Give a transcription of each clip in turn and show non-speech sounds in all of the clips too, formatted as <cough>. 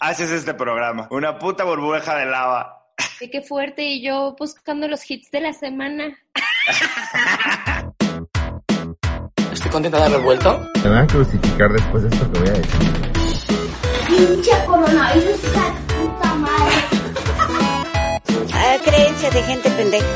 haces este programa. Una puta burbuja de lava. Y qué fuerte. Y yo buscando los hits de la semana. Estoy contenta de haber vuelto. Me van a crucificar después de esto que voy a decir. Pinche coronavirus, de puta madre. Ah, creencias de gente pendeja.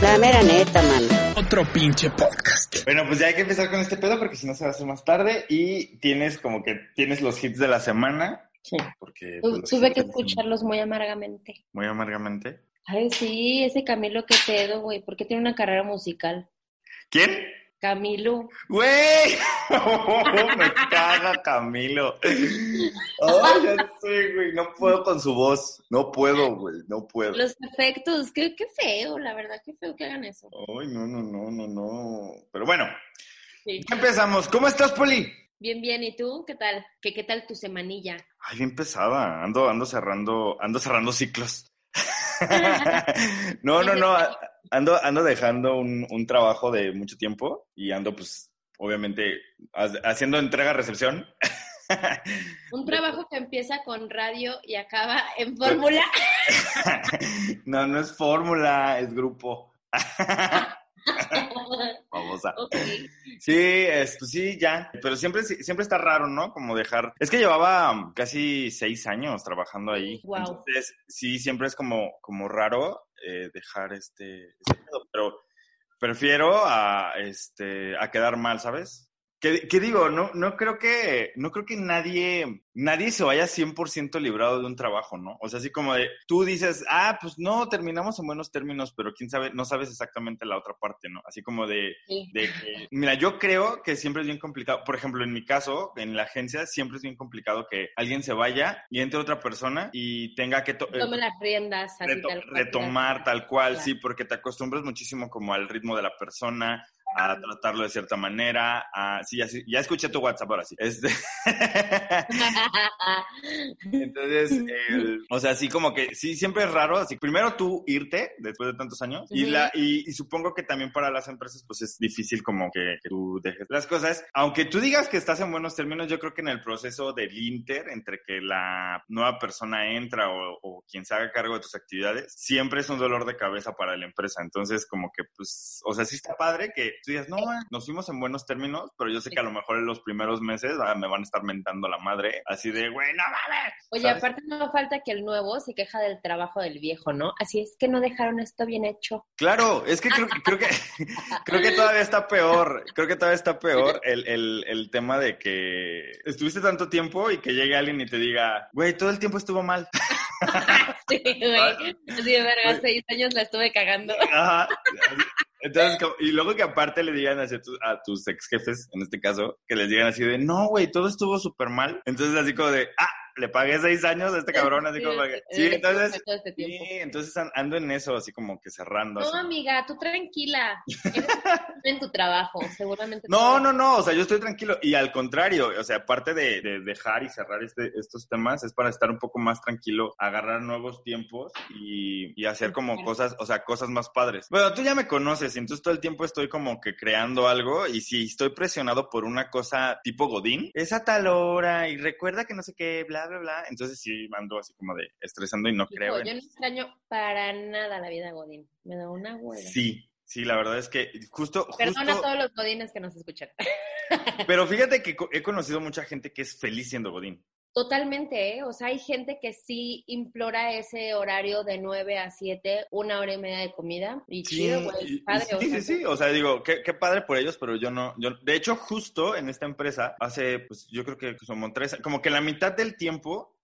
La mera neta, mano. Otro pinche podcast. Bueno, pues ya hay que empezar con este pedo porque si no se va a hacer más tarde y tienes como que tienes los hits de la semana. Sí. Porque pues, Tuve que escucharlos muy amargamente. Muy amargamente. Ay, sí, ese Camilo, qué pedo, güey. ¿Por qué tiene una carrera musical? ¿Quién? Camilo. ¡Güey! <laughs> Me caga Camilo. Ay, ya sé, güey. No puedo con su voz. No puedo, güey. No puedo. Los efectos, qué, qué feo, la verdad, qué feo que hagan eso. Ay, no, no, no, no, no. Pero bueno, Sí. ya empezamos. ¿Cómo estás, Poli? Bien, bien, ¿y tú? ¿Qué tal? ¿Qué, qué tal tu semanilla? Ay, bien pesada. Ando, ando cerrando, ando cerrando ciclos. <laughs> no, no, no. Ando, ando dejando un, un trabajo de mucho tiempo y ando, pues, obviamente, ha- haciendo entrega-recepción. <laughs> Un trabajo que empieza con radio y acaba en fórmula. <laughs> no, no es fórmula, es grupo. Babosa. Ok. Sí, es, pues sí, ya. Pero siempre, siempre está raro, ¿no? Como dejar. Es que llevaba casi seis años trabajando ahí. Guau. Entonces, sí, siempre es como, como raro eh, dejar este, este Pero prefiero a, este, a quedar mal, ¿sabes? ¿Qué, qué digo? No, no creo que, no creo que nadie, nadie se vaya 100% librado de un trabajo, ¿no? O sea, así como de, tú dices, ah, pues no, terminamos en buenos términos, pero quién sabe, no sabes exactamente la otra parte, ¿no? Así como de, Sí. de que, mira, yo creo que siempre es bien complicado. Por ejemplo, en mi caso, en la agencia, siempre es bien complicado que alguien se vaya y entre otra persona y tenga que eh, Tome las riendas así reto- tal cual. retomar tal cual, Claro. sí, porque te acostumbras muchísimo como al ritmo de la persona, a tratarlo de cierta manera, a, sí, ya, ya escuché tu WhatsApp ahora sí. Este, <laughs> entonces, el- o sea, sí como que, sí, siempre es raro, así, primero tú irte después de tantos años y, la, y, y supongo que también para las empresas pues es difícil como que, que tú dejes las cosas, aunque tú digas que estás en buenos términos, yo creo que en el proceso del inter, entre que la nueva persona entra o, o quien se haga cargo de tus actividades, siempre es un dolor de cabeza para la empresa, entonces como que pues, o sea, sí está padre que tú digas, no, nos fuimos en buenos términos, pero yo sé que a lo mejor en los primeros meses ah, me van a estar mentando la madre, así de, güey, no mames. Oye, ¿sabes? aparte no falta que el nuevo se queja del trabajo del viejo, ¿no? Así es que no dejaron esto bien hecho. Claro, es que creo, que- creo que <laughs> creo que todavía está peor, creo que todavía está peor <laughs> el, el, el tema de que estuviste tanto tiempo y que llegue alguien y te diga, güey, todo el tiempo estuvo mal. <laughs> Sí, güey. Así de verga, seis años la estuve cagando. Ajá. Entonces, y luego que aparte le digan así a, tu- a tus ex jefes, en este caso, que les digan así de, no, güey, todo estuvo súper mal. Entonces, así como de, ah, le pagué seis años a este cabrón, así como, sí, eres entonces, este sí, entonces an- ando en eso, así como que cerrando. No, así. amiga, tú tranquila. Eres <laughs> en tu trabajo, seguramente. No, no, no, o sea, yo estoy tranquilo y al contrario, o sea, aparte de, de dejar y cerrar este, estos temas, es para estar un poco más tranquilo, agarrar nuevos tiempos y, y hacer como Claro. cosas, o sea, cosas más padres. Bueno, tú ya me conoces y entonces todo el tiempo estoy como que creando algo y si estoy presionado por una cosa tipo Godín, es a tal hora y recuerda que no sé qué, bla, bla, bla, entonces sí ando así como de estresando y no Hijo, creo. en- yo no extraño para nada la vida Godín. Me da una hueva. Sí, sí, la verdad es que justo... Perdona justo... a todos los Godines que nos escuchan. Pero fíjate que he conocido mucha gente que es feliz siendo Godín. Totalmente, ¿eh? O sea, hay gente que sí implora ese horario de 9 a 7, una hora y media de comida. Y chido, güey, padre. sí, o sí, sí, o sea, digo, qué, qué padre por ellos, pero yo no, yo, de hecho, justo en esta empresa, hace, pues yo creo que como tres, como que la mitad del tiempo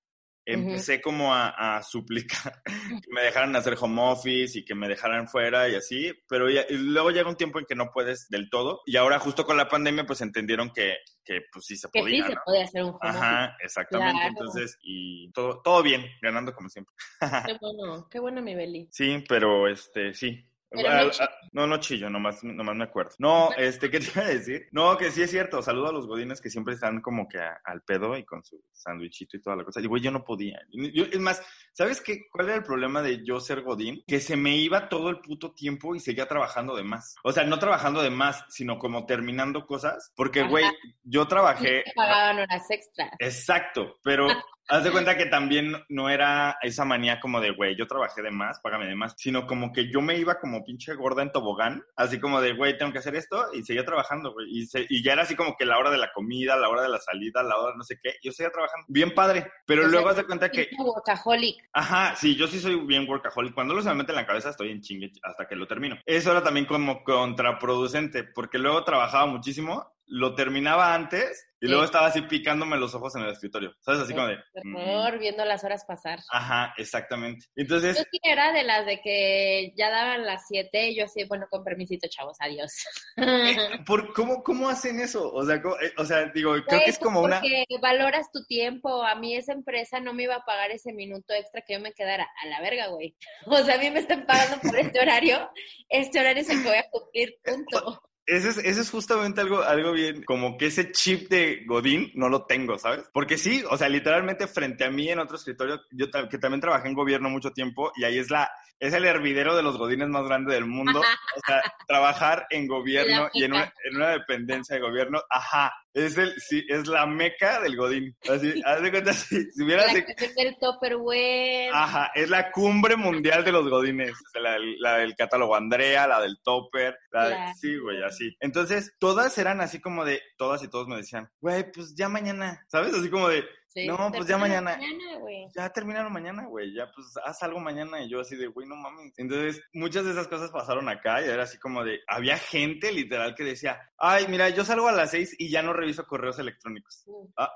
empecé como a, a suplicar <laughs> que me dejaran hacer home office y que me dejaran fuera y así, pero ya- y luego llega un tiempo en que no puedes del todo y ahora justo con la pandemia pues entendieron que, que pues sí se Que podía, sí se puede hacer un home Ajá, exactamente, Claro. entonces, y todo, todo bien, ganando como siempre. <laughs> Qué bueno, qué bueno mi Beli. Sí, pero este, sí. Ah, no ah, no, no chillo, nomás, nomás me acuerdo. No, este, ¿qué te iba a decir? No, que sí es cierto. Saludo a los godines que siempre están como que a- al pedo y con su sándwichito y toda la cosa. Y güey, yo no podía. Yo- es más, ¿sabes qué? ¿Cuál era el problema de yo ser godín? Que se me iba todo el puto tiempo y seguía trabajando de más. O sea, no trabajando de más, sino como terminando cosas. Porque, Ajá. güey, yo trabajé... Te pagaban horas extras. Exacto, pero <laughs> Haz de cuenta que también no era esa manía como de, güey, yo trabajé de más, págame de más, sino como que yo me iba como pinche gorda en tobogán, así como de, güey, tengo que hacer esto, y seguía trabajando, güey. Y, se- y ya era así como que la hora de la comida, la hora de la salida, la hora de no sé qué, yo seguía trabajando. Bien padre, pero O sea, luego haz de cuenta que, workaholic. Ajá, sí, yo sí soy bien workaholic. Cuando lo se me mete en la cabeza estoy en chingue hasta que lo termino. Eso era también como contraproducente, porque luego trabajaba muchísimo, lo terminaba antes y Sí. luego estaba así picándome los ojos en el escritorio. ¿Sabes? Así como de... mm, viendo las horas pasar. Ajá, exactamente. Yo Entonces, sí era de las de que ya daban las 7 y yo así, bueno, con permisito, chavos, adiós. eh, <laughs> ¿por, cómo, ¿cómo hacen eso? O sea, ¿cómo- eh, o sea, digo, creo que es como una... Porque valoras tu tiempo. A mí esa empresa no me iba a pagar ese minuto extra que yo me quedara a la verga, güey. <laughs> O sea, a mí me están pagando por este horario. Este horario es el que voy a cumplir, punto. <laughs> Ese es, ese es justamente algo, algo bien, como que ese chip de Godín no lo tengo, ¿sabes? Porque sí, o sea, literalmente frente a mí en otro escritorio, yo que también trabajé en gobierno mucho tiempo y ahí es la, es el hervidero de los Godines más grande del mundo. O sea, trabajar en gobierno y en una, en una dependencia de gobierno, ajá, es el, sí, es la meca del Godín. Así, <laughs> haz de cuenta, si, si hubieras... La cuestión del Tupperware. Ajá, es la cumbre mundial de los godines. La, la del catálogo Andrea, la del Topper, la de- sí, güey, así. Entonces, todas eran así como de, todas y todos me decían, güey, pues ya mañana, ¿sabes? Así como de, Sí, no, pues ya mañana. güey. ya terminaron mañana, güey, ya pues haz algo mañana y yo así de, güey, no mames. Entonces, muchas de esas cosas pasaron acá y era así como de, había gente literal que decía, ay, mira, yo salgo a las seis y ya no reviso correos electrónicos. Mm. Ah,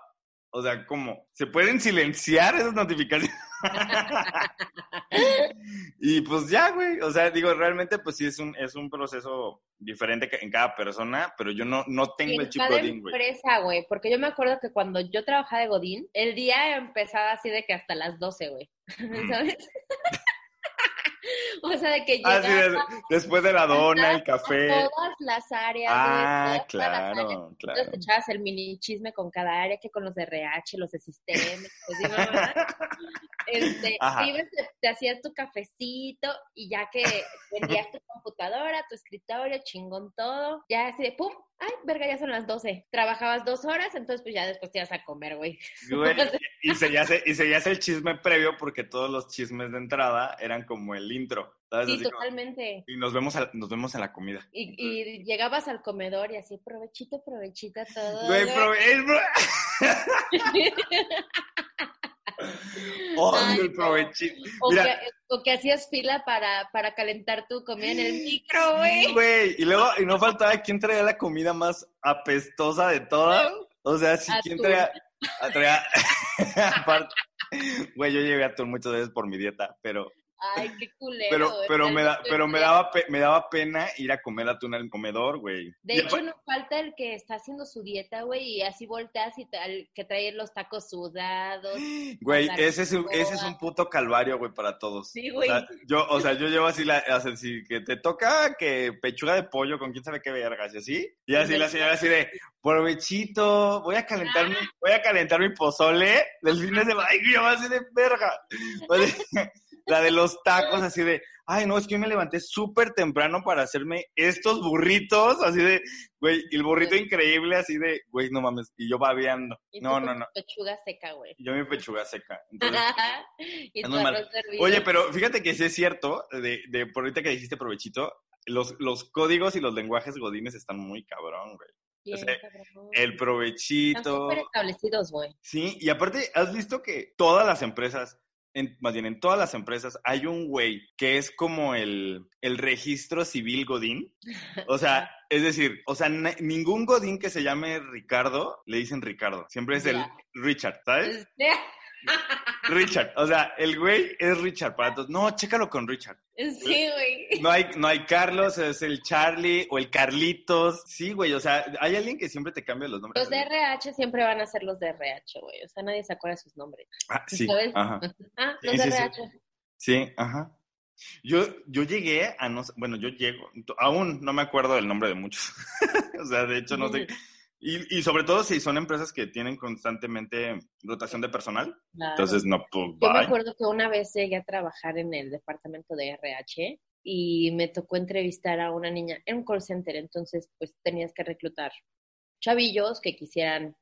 o sea, ¿cómo? ¿Se pueden silenciar esas notificaciones? Y pues ya, güey. O sea, digo, realmente pues sí es un, es un proceso diferente en cada persona, pero yo no, no tengo en el chip cada Godín, güey. empresa, güey, porque yo me acuerdo que cuando yo trabajaba de Godín, el día empezaba así de que hasta las 12, güey, <laughs> ¿sabes? <laughs> o sea, de que Ah, llegaba sí, des- después de la dona, el café. a todas las áreas, Ah, todas las áreas. claro, Entonces claro. echabas el mini chisme con cada área, que con los de RH, los de sistemas, pues, ¿sí? Este, ibas, te, te hacías tu cafecito y ya que vendías tu computadora, tu escritorio, chingón todo, ya así de pum, ay, verga, ya son las 12. Trabajabas dos horas, entonces pues ya después te ibas a comer, güey. Güey, <laughs> y seguías, y seguías el chisme previo porque todos los chismes de entrada eran como el intro. ¿sabes? Sí, Así como- totalmente. y nos vemos, a- nos vemos en la comida. Y, y llegabas al comedor y así, provechito, provechito todo. Güey, güey. prove- <laughs> Ay, el no. provechito. O, Mira, que, o que hacías fila para, para calentar tu comida en el micro, güey. Sí, güey. Y luego, y no faltaba quién traía la comida más apestosa de todas. O sea, si quién Atún. traía. ah, <laughs> traía- <laughs> aparte- Güey, yo llegué a Atún muchas veces por mi dieta, pero, Ay, qué culero. pero, pero me da, pero me daba, pe- me daba pena ir a comer atún al comedor, güey. De hecho, no falta el que está haciendo su dieta, güey, y así volteas y tal, que trae los tacos sudados. <gasps> Güey, ese es, un, ese es un puto calvario, güey, para todos. Sí, O güey. sea, yo, o sea, yo llevo así la, así que te toca que pechuga de pollo con quién sabe qué vergas y así. Y así la señora así de, provechito, voy a calentar mi, voy a calentar mi pozole del fin de semana. Ay, yo así de verga. <laughs> O sea, la de los tacos así de, ay, no, es que yo me levanté súper temprano para hacerme estos burritos, así de, güey, el burrito increíble así de, güey, no mames, y yo babeando. Y No, no, no. Pechuga seca, güey. Yo mi pechuga seca. Entonces, <laughs> y es muy. Oye, pero fíjate que sí es cierto, de, de por ahorita que dijiste provechito, los, los códigos y los lenguajes godines están muy cabrón, güey. Bien, o sea. El Están provechito. súper establecidos, güey. Sí, y aparte, ¿has visto que todas las empresas, en, más bien en todas las empresas, hay un güey que es como el, el registro civil godín? O sea, <laughs> es decir, o sea, ningún godín que se llame Ricardo le dicen Ricardo. Siempre es el. Richard, ¿sabes? Richard. O sea, el güey es Richard para todos. No, chécalo con Richard. Sí, güey. No hay, no hay Carlos, es el Charlie o el Carlitos. Sí, güey, o sea, hay alguien que siempre te cambia los nombres. Los de RH siempre van a ser los de RH, güey. O sea, nadie se acuerda de sus nombres. Ah, sí, ¿Sabes? ajá. Ah, los Sí, de sí, sí. RH. Sí, ajá. Yo, yo llegué a no, bueno, yo llego, aún no me acuerdo del nombre de muchos. <laughs> o sea, de hecho no sé. Y, y sobre todo si son empresas que tienen constantemente rotación de personal. Claro. Entonces, no, pues, Yo me acuerdo que una vez llegué a trabajar en el departamento de RH y me tocó entrevistar a una niña en un call center, entonces pues tenías que reclutar chavillos que quisieran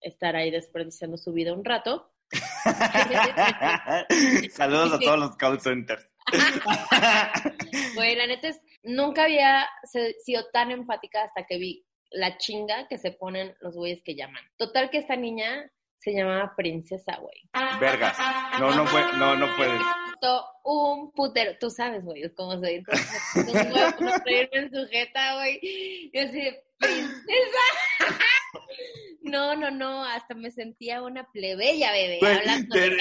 estar ahí desperdiciando su vida un rato <laughs> Saludos a todos los call centers. <laughs> Güey, la neta es, nunca había sido tan empática hasta que vi la chinga que se ponen los güeyes que llaman. Total que esta niña se llamaba Princesa, güey. Vergas. No, no puede, no, no puedes. Un putero. Tú sabes, güey, cómo se dice. Huevo construirme en sujeta, güey. Y así, princesa. No, no, no, hasta me sentía una plebeya, bebé, hablando de...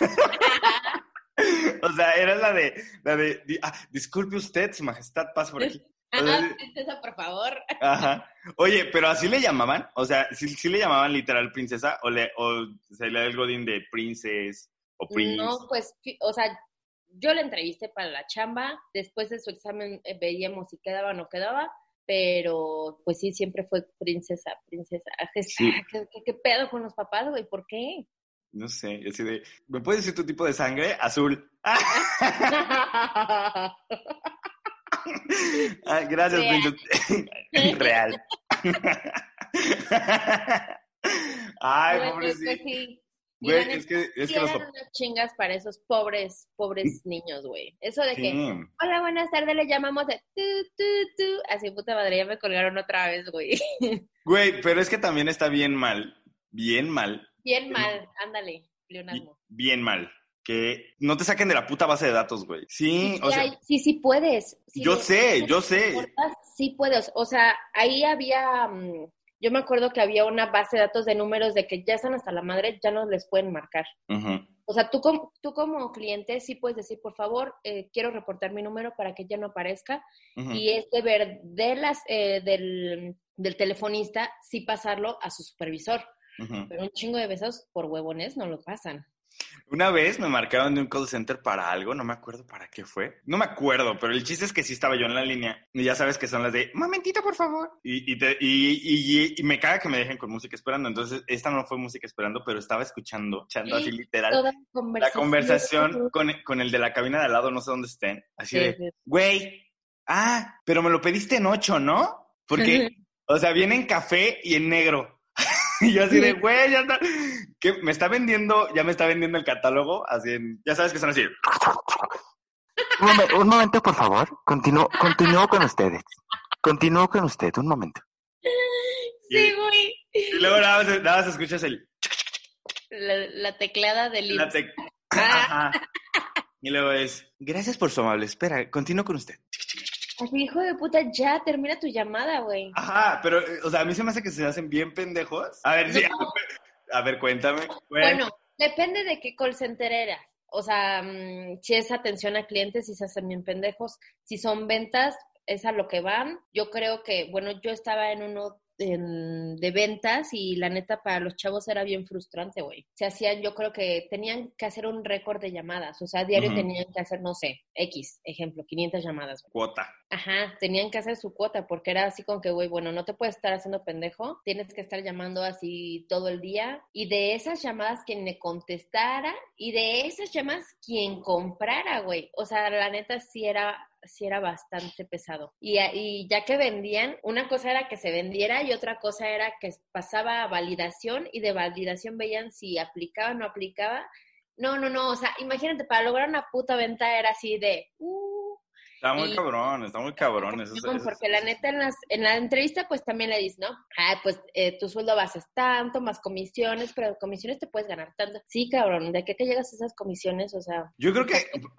<laughs> O sea, era la de, la de, ah, disculpe usted, su majestad, pase por aquí. Ajá, princesa, por favor. <laughs> Ajá. Oye, pero así le llamaban, o sea, sí, sí le llamaban literal princesa o le, o se le da el godín de princess o prince. No, pues, o sea, yo la entrevisté para la chamba, después de su examen eh, veíamos si quedaba o no quedaba, pero pues sí, siempre fue princesa, princesa. Ah, ¿Qué, Sí. qué- qué- qué pedo con los papás, güey? ¿Por qué? No sé, así de, ¿me puedes decir tu tipo de sangre? Azul. <laughs> <laughs> <laughs> Ah, gracias, Real. <laughs> Real. <laughs> Ay, Güey, pues, pobrecito. pues, sí. Y Güey, es que, es que los unas chingas para esos pobres, pobres niños, güey. Eso de que, hola, buenas tardes, le llamamos de tu, tu, tu. Así, puta madre, ya me colgaron otra vez, güey. Güey, pero es que también está bien mal, bien mal, Bien mal, ándale, pleonasmo. bien mal. Que no te saquen de la puta base de datos, güey. Sí, Sí, o sea, hay- sí, sí puedes. Si yo sé, yo sé. importas, Sí puedes. O sea, ahí había, mm, yo me acuerdo que había una base de datos de números de que ya están hasta la madre, ya no les pueden marcar. O sea, tú como, tú como cliente sí puedes decir, por favor, eh, quiero reportar mi número para que ya no aparezca. Y es deber de las, eh, del, del telefonista sí pasarlo a su supervisor. Pero un chingo de besos por huevones no lo pasan. Una vez me marcaron de un call center para algo, no me acuerdo para qué fue. No me acuerdo, pero el chiste es que sí estaba yo en la línea. Y ya sabes que son las de, momentito, por favor. Y, y, te- y, y- me caga que me dejen con música esperando. Entonces, esta no fue música esperando, pero estaba escuchando, echando así literal. Toda La conversación con, con el de la cabina de al lado, no sé dónde estén. Así Sí, de, güey, ah, pero me lo pediste en ocho, ¿no? Porque, <laughs> o sea, viene en café y en negro. <laughs> y yo así de, güey, ya está. Que me está vendiendo, ya me está vendiendo el catálogo, así en, ya sabes que son así. Un, momen- un momento, por favor. Continúo, continúo con ustedes. Continúo con usted, un momento. Sí, güey. Y luego nada más, nada más escuchas el, La, la tecleada del la tec- Ajá. Y luego es, gracias por su amable espera, continúo con usted. Así, hijo de puta, ya termina tu llamada, güey. Ajá, pero, eh, o sea, a mí se me hace que se hacen bien pendejos. A ver, sí, No. a ver, cuéntame. güey. Bueno, depende de qué call center era. O sea, mm, si es atención a clientes, si se hacen bien pendejos. Si son ventas, es a lo que van. Yo creo que, bueno, yo estaba en uno en- de ventas y la neta para los chavos era bien frustrante, güey. Se hacían, yo creo que tenían que hacer un récord de llamadas. O sea, a diario tenían que hacer, no sé, X, ejemplo, 500 llamadas. güey. Cuota. Ajá, tenían que hacer su cuota porque era así con que, güey, bueno, no te puedes estar haciendo pendejo, tienes que estar llamando así todo el día y de esas llamadas quien le contestara y de esas llamadas quien comprara, güey. O sea, la neta sí era sí era bastante pesado. Y, y ya que vendían, una cosa era que se vendiera y otra cosa era que pasaba a validación y de validación veían si aplicaba o no aplicaba. No, no, no, o sea, imagínate, para lograr una puta venta era así de, uh, Está muy Y- cabrón, está muy cabrón. Eso, no, eso- porque la neta en, las, en la entrevista pues también le dices, ¿no? Ah, pues eh, tu sueldo base es tanto, más comisiones, pero comisiones te puedes ganar tanto. Sí, cabrón, ¿de qué te llegas a esas comisiones? O sea, Yo creo que,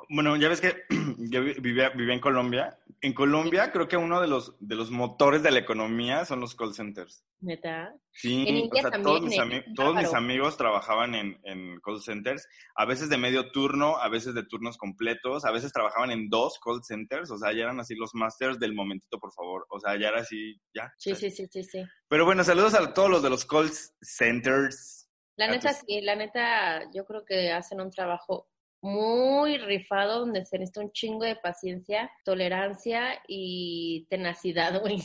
bueno, ya ves que <clears throat> yo vi- vivía, vivía en Colombia. En Colombia creo que uno de los, de los motores de la economía son los call centers. neta. Sí, En o sea, también, todos, mis, ¿eh? ami- todos mis amigos trabajaban en, en call centers, a veces de medio turno, a veces de turnos completos, a veces trabajaban en dos call centers, o sea, ya eran así los masters del momentito, por favor, o sea, ya era así, ya. Sí, sí, sí, sí, sí. Pero bueno, saludos a todos los de los call centers. La Ah, neta sí, la neta yo creo que hacen un trabajo muy rifado donde se necesita un chingo de paciencia, tolerancia y tenacidad, <laughs> güey.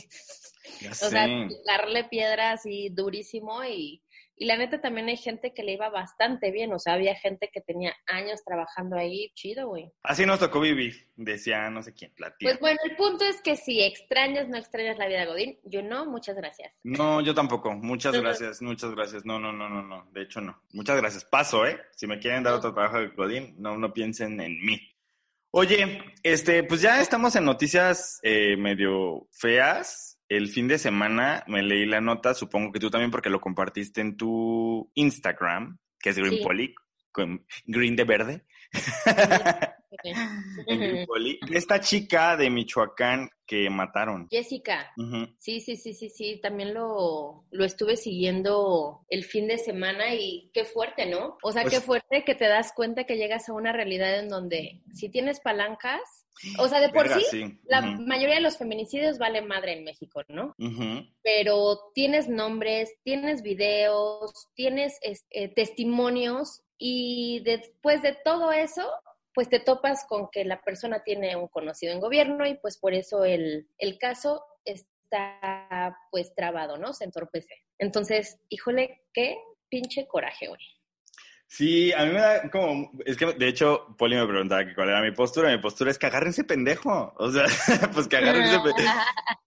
O sea, darle piedra así durísimo y Y la neta también hay gente que le iba bastante bien, o sea, había gente que tenía años trabajando ahí, chido, güey. Así nos tocó vivir, decía no sé quién, la tía. Pues bueno, el punto es que si extrañas, no extrañas la vida de Godín, yo no, muchas gracias. No, yo tampoco. Muchas gracias, muchas gracias. No, no, no, no, no. De hecho, no. Muchas gracias. Paso, ¿eh? Si me quieren dar otro trabajo de Godín, no, no piensen en mí. Oye, este, pues ya estamos en noticias eh, medio feas. El fin de semana me leí la nota, supongo que tú también, porque lo compartiste en tu Instagram, que es Green Sí. Poly, con Green de verde. <laughs> en Green Poly. Esta chica de Michoacán que mataron. Jessica, sí, sí, sí, sí, sí, también lo, lo estuve siguiendo el fin de semana y qué fuerte, ¿no? O sea, Pues- qué fuerte que te das cuenta que llegas a una realidad en donde si tienes palancas, o sea, de por Verga, sí, sí. la mayoría de los feminicidios vale madre en México, ¿no? Pero tienes nombres, tienes videos, tienes es- eh, testimonios y después de todo eso, pues te topas con que la persona tiene un conocido en gobierno y pues por eso el, el caso está pues trabado, ¿no? Se entorpece. Entonces, híjole, qué pinche coraje, güey. Sí, a mí me da como, es que de hecho Poli me preguntaba que cuál era mi postura, mi postura es que agarren ese pendejo, o sea, <laughs> pues que agarren ese, pe-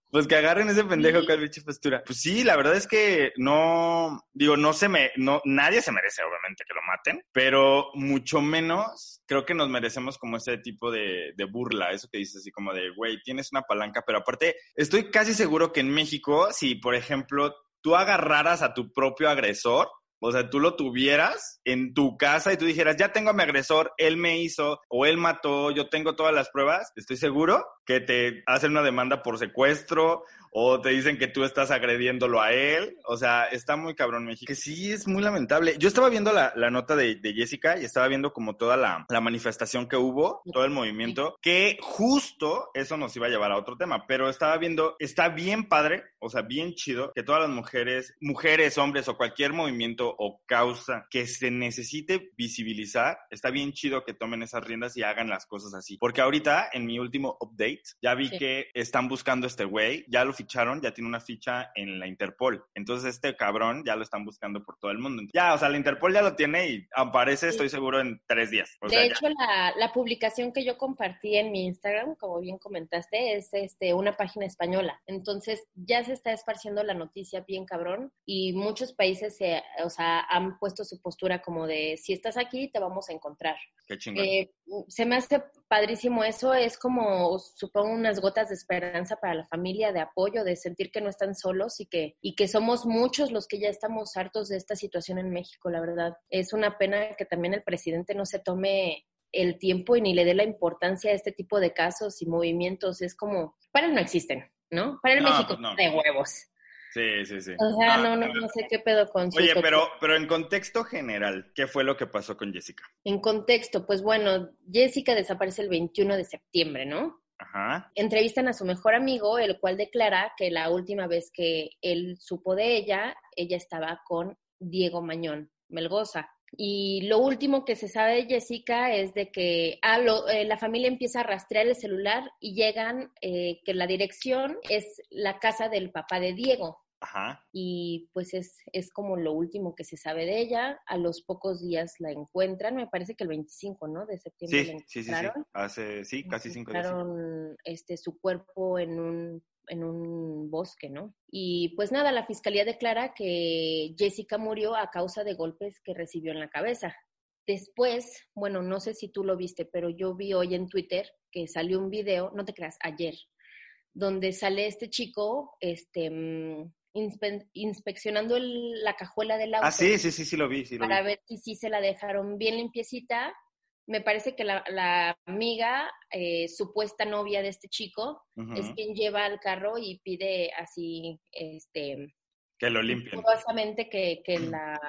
pues que agarren ese pendejo, Sí. cuál pinche postura. Pues sí, la verdad es que no, digo, no se me, no, nadie se merece obviamente que lo maten, pero mucho menos creo que nos merecemos como ese tipo de, de burla, eso que dices así como de, güey, tienes una palanca, pero aparte, estoy casi seguro que en México, si por ejemplo tú agarraras a tu propio agresor, o sea, tú lo tuvieras en tu casa y tú dijeras, ya tengo a mi agresor, él me hizo o él mató, yo tengo todas las pruebas, estoy seguro que te hacen una demanda por secuestro o te dicen que tú estás agrediéndolo a él. O sea, está muy cabrón México. Que sí, es muy lamentable. Yo estaba viendo la, la nota de, de Jessica y estaba viendo como toda la, la manifestación que hubo, todo el movimiento, que justo eso nos iba a llevar a otro tema, pero estaba viendo, está bien padre, o sea, bien chido, que todas las mujeres, mujeres, hombres o cualquier movimiento o causa que se necesite visibilizar, está bien chido que tomen esas riendas y hagan las cosas así. Porque ahorita, en mi último update, ya vi Sí. que están buscando a este güey, ya lo ficharon, ya tiene una ficha en la Interpol. Entonces, este cabrón ya lo están buscando por todo el mundo. Ya, o sea, la Interpol ya lo tiene y aparece, Sí. estoy seguro, en tres días. O de sea, hecho, la, la publicación que yo compartí en mi Instagram, como bien comentaste, es este, una página española. Entonces, ya se está esparciendo la noticia bien cabrón y muchos países se, o sea, han puesto su postura como de, si estás aquí, te vamos a encontrar. Qué chingón. Eh, se me hace padrísimo eso, es como, supongo, unas gotas de esperanza para la familia, de apoyo, de sentir que no están solos y que, y que somos muchos los que ya estamos hartos de esta situación en México, la verdad. Es una pena que también el presidente no se tome el tiempo y ni le dé la importancia a este tipo de casos y movimientos. Es como, para él no existen, ¿no? Para el No, México pues no. de huevos. Sí, sí, sí. O sea, Ah, no, no, no sé qué pedo con Oye, pero, pero en contexto general, ¿qué fue lo que pasó con Jessica? En contexto, pues bueno, Jessica desaparece el 21 de septiembre, ¿no? Ajá. entrevistan a su mejor amigo, el cual declara que la última vez que él supo de ella, ella estaba con Diego Mañón Melgoza. Y lo último que se sabe de Jessica es de que ah, lo- eh, la familia empieza a rastrear el celular y llegan eh, que la dirección es la casa del papá de Diego. Ajá. Y pues es, es como lo último que se sabe de ella. A los pocos días la encuentran, me parece que el 25, ¿no? De septiembre la Sí, sí, sí, Hace, sí, casi cinco días. encontraron este su cuerpo en un en un bosque, ¿no? Y pues nada, la fiscalía declara que Jessica murió a causa de golpes que recibió en la cabeza. Después, bueno, no sé si tú lo viste, pero yo vi hoy en Twitter que salió un video, no te creas, ayer, donde sale este chico, este, mm, inspe- inspeccionando el- la cajuela del auto Ah, sí, sí, sí, sí lo vi, sí lo vi. para ver si sí se la dejaron bien limpiecita. Me parece que la, la amiga, eh, supuesta novia de este chico, es quien lleva al carro y pide así, este, Que lo limpien. que, que la,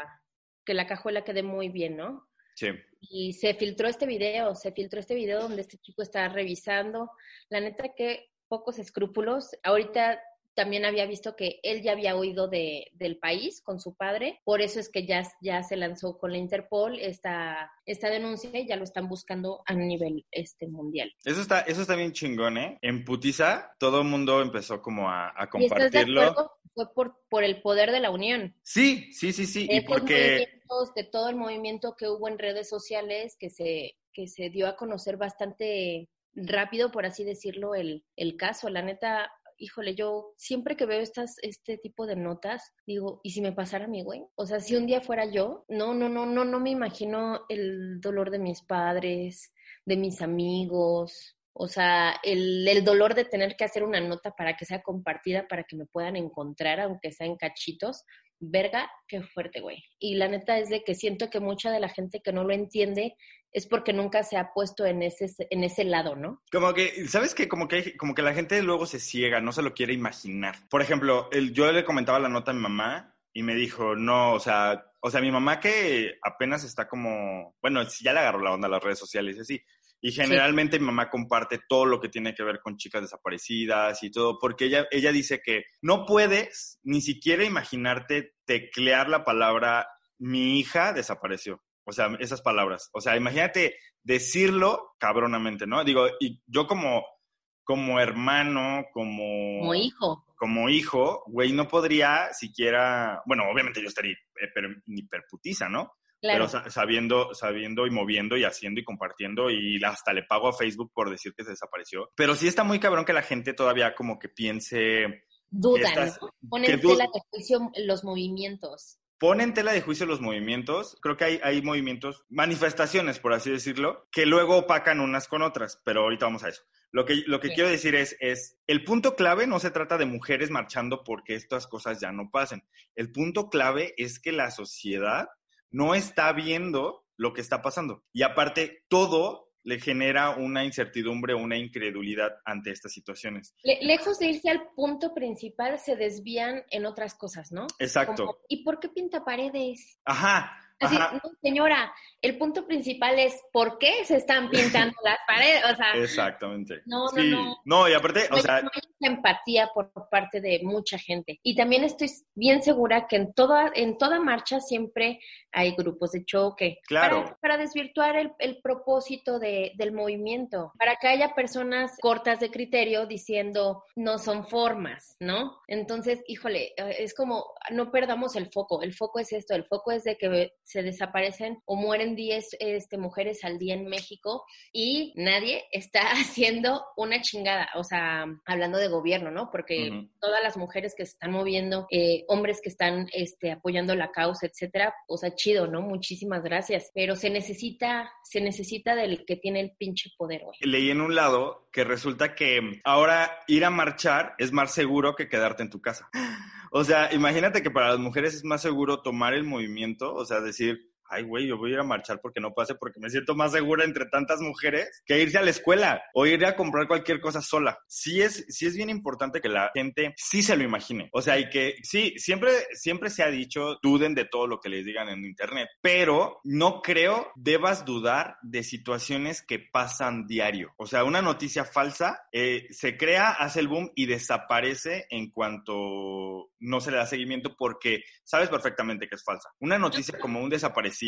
que la cajuela quede muy bien, ¿no? Sí. Y se filtró este video, se filtró este video donde este chico está revisando. La neta que pocos escrúpulos. Ahorita también había visto que él ya había huido de, del país con su padre, por eso es que ya, ya se lanzó con la Interpol esta, esta denuncia y ya lo están buscando a nivel este, mundial. Eso está, eso está bien chingón, ¿eh? En Putiza todo el mundo empezó como a, a ¿Y estás de compartirlo. acuerdo? Fue por, por el poder de la unión. Sí, sí, sí, sí. Y porque... de todo el movimiento que hubo en redes sociales que se, que se dio a conocer bastante rápido, por así decirlo, el, el caso. La neta, híjole, yo siempre que veo estas, este tipo de notas, digo, ¿y si me pasara a mí, güey? O sea, si un día fuera yo, no, no, no, no, no me imagino el dolor de mis padres, de mis amigos. O sea, el, el dolor de tener que hacer una nota para que sea compartida, para que me puedan encontrar, aunque sea en cachitos, verga, qué fuerte, güey. Y la neta es de que siento que mucha de la gente que no lo entiende es porque nunca se ha puesto en ese, en ese lado, ¿no? Como que, ¿sabes qué? Como que, como que la gente luego se ciega, no se lo quiere imaginar. Por ejemplo, el, yo le comentaba la nota a mi mamá y me dijo, no, o sea, o sea, mi mamá que apenas está como, bueno, ya le agarró la onda a las redes sociales y así. Y generalmente mi mamá comparte todo lo que tiene que ver con chicas desaparecidas y todo, porque ella, ella dice que no puedes ni siquiera imaginarte teclear la palabra mi hija desapareció. O sea, esas palabras. O sea, imagínate decirlo cabronamente, ¿no? Digo, y yo como, como hermano, como, Como hijo. como hijo, güey, no podría siquiera, bueno, obviamente yo estaría hiper, hiperputiza, ¿no? Claro. Pero sa- sabiendo, sabiendo y moviendo y haciendo y compartiendo y hasta le pago a Facebook por decir que se desapareció. Pero sí está muy cabrón que la gente todavía como que piense, Dudan, ¿no? Ponen du- tela de juicio los movimientos. Pone en tela de juicio los movimientos. Creo que hay, hay movimientos, manifestaciones, por así decirlo, que luego opacan unas con otras, pero ahorita vamos a eso. Lo que, lo que Sí. quiero decir es, es, el punto clave no se trata de mujeres marchando porque estas cosas ya no pasen. El punto clave es que la sociedad no está viendo lo que está pasando. Y aparte, todo le genera una incertidumbre, una incredulidad ante estas situaciones. Le- lejos de irse al punto principal, se desvían en otras cosas, ¿no? Exacto. Como, ¿Y por qué pinta paredes? Ajá. Así, no, señora, el punto principal es ¿por qué se están pintando las paredes? O sea, Exactamente. No, no, Sí. no. No, y aparte, no o hay, sea, no hay empatía por parte de mucha gente. Y también estoy bien segura que en toda, en toda marcha siempre hay grupos de choque. Claro. Para, para desvirtuar el, el propósito de- del movimiento. Para que haya personas cortas de criterio diciendo no son formas, ¿no? Entonces, híjole, eh, es como no perdamos el foco. El foco es esto. El foco es de que se desaparecen o mueren 10 este, mujeres al día en México y nadie está <laughs> haciendo una chingada, o sea, hablando de gobierno, ¿no? Porque todas las mujeres que se están moviendo, eh, hombres que están este, apoyando la causa, etcétera, o sea, chido, ¿no? Muchísimas gracias, pero se necesita, se necesita del que tiene el pinche poder, güey. leí en un lado que resulta que ahora ir a marchar es más seguro que quedarte en tu casa. O sea, imagínate que para las mujeres es más seguro tomar el movimiento, o sea, decir, ay, güey, yo voy a ir a marchar porque no pase, porque me siento más segura entre tantas mujeres que irse a la escuela o ir a comprar cualquier cosa sola. Sí es, sí es bien importante que la gente sí se lo imagine. O sea, y que sí, siempre, siempre se ha dicho, duden de todo lo que les digan en internet, pero no creo debas dudar de situaciones que pasan diario. O sea, una noticia falsa eh, se crea, hace el boom y desaparece en cuanto no se le da seguimiento porque sabes perfectamente que es falsa. Una noticia como un desaparecido,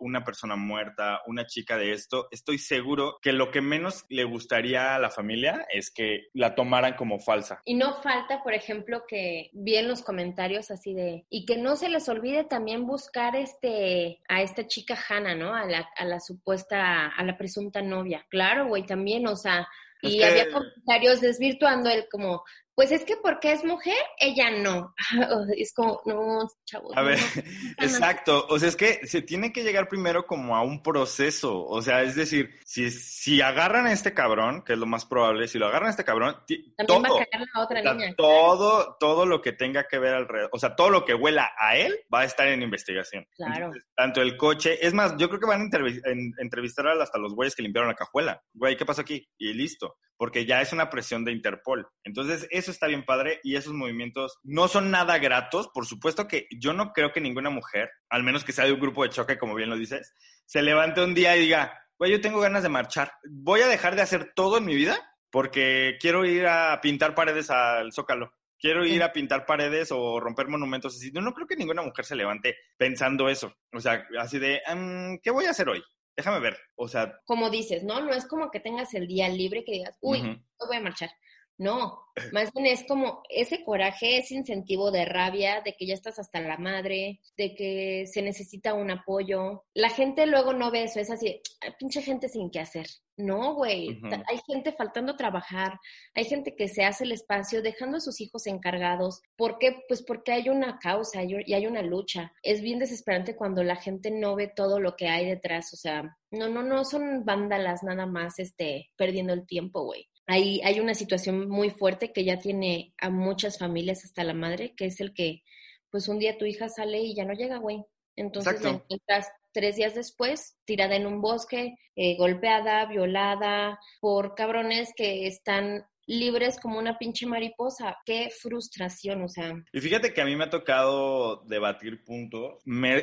una persona muerta, una chica de esto, estoy seguro que lo que menos le gustaría a la familia es que la tomaran como falsa. Y no falta, por ejemplo, que vi en los comentarios así de, y que no se les olvide también buscar este, a esta chica Hannah, ¿no? A la, a la supuesta, a la presunta novia. Claro, güey, también, o sea, Es y que- había comentarios desvirtuando el como, pues es que porque es mujer, ella no. <laughs> Es como, no, chavos. A no, ver, <laughs> no, exacto. O sea, es que se tiene que llegar primero como a un proceso. O sea, es decir, si, si agarran a este cabrón, que es lo más probable, si lo agarran a este cabrón, También todo, va a caer la otra o sea, niña. todo, todo lo que tenga que ver alrededor, o sea, todo lo que huela a él va a estar en investigación. Claro. Entonces, tanto el coche, es más, yo creo que van a entrevi- en- entrevistar a- hasta los güeyes que limpiaron la cajuela. Güey, ¿qué pasó aquí? Y listo. Porque ya es una presión de Interpol. Entonces, eso está bien padre y esos movimientos no son nada gratos. Por supuesto que yo no creo que ninguna mujer, al menos que sea de un grupo de choque, como bien lo dices, se levante un día y diga, güey, yo tengo ganas de marchar. Voy a dejar de hacer todo en mi vida porque quiero ir a pintar paredes al Zócalo. quiero ir a pintar paredes o romper monumentos así. No, no creo que ninguna mujer se levante pensando eso. O sea, así de, "Mm, ¿qué voy a hacer hoy? Déjame ver. O sea, Como dices, ¿no? No es como que tengas el día libre que digas, uy, no voy a marchar. No, más bien es como ese coraje, ese incentivo de rabia, de que ya estás hasta la madre, de que se necesita un apoyo. La gente luego no ve eso, es así, "Ay, pinche gente sin qué hacer. No, güey, hay gente faltando a trabajar, hay gente que se hace el espacio dejando a sus hijos encargados. ¿Por qué? Pues porque hay una causa y y hay una lucha. Es bien desesperante cuando la gente no ve todo lo que hay detrás, o sea, no, no, no son vándalas nada más, este, perdiendo el tiempo, güey. Hay, hay una situación muy fuerte que ya tiene a muchas familias hasta la madre, que es el que, pues un día tu hija sale y ya no llega, güey. Entonces la encuentras tres días después, tirada en un bosque, eh, golpeada, violada, por cabrones que están libres como una pinche mariposa. Qué frustración, o sea. Y fíjate que a mí me ha tocado debatir puntos.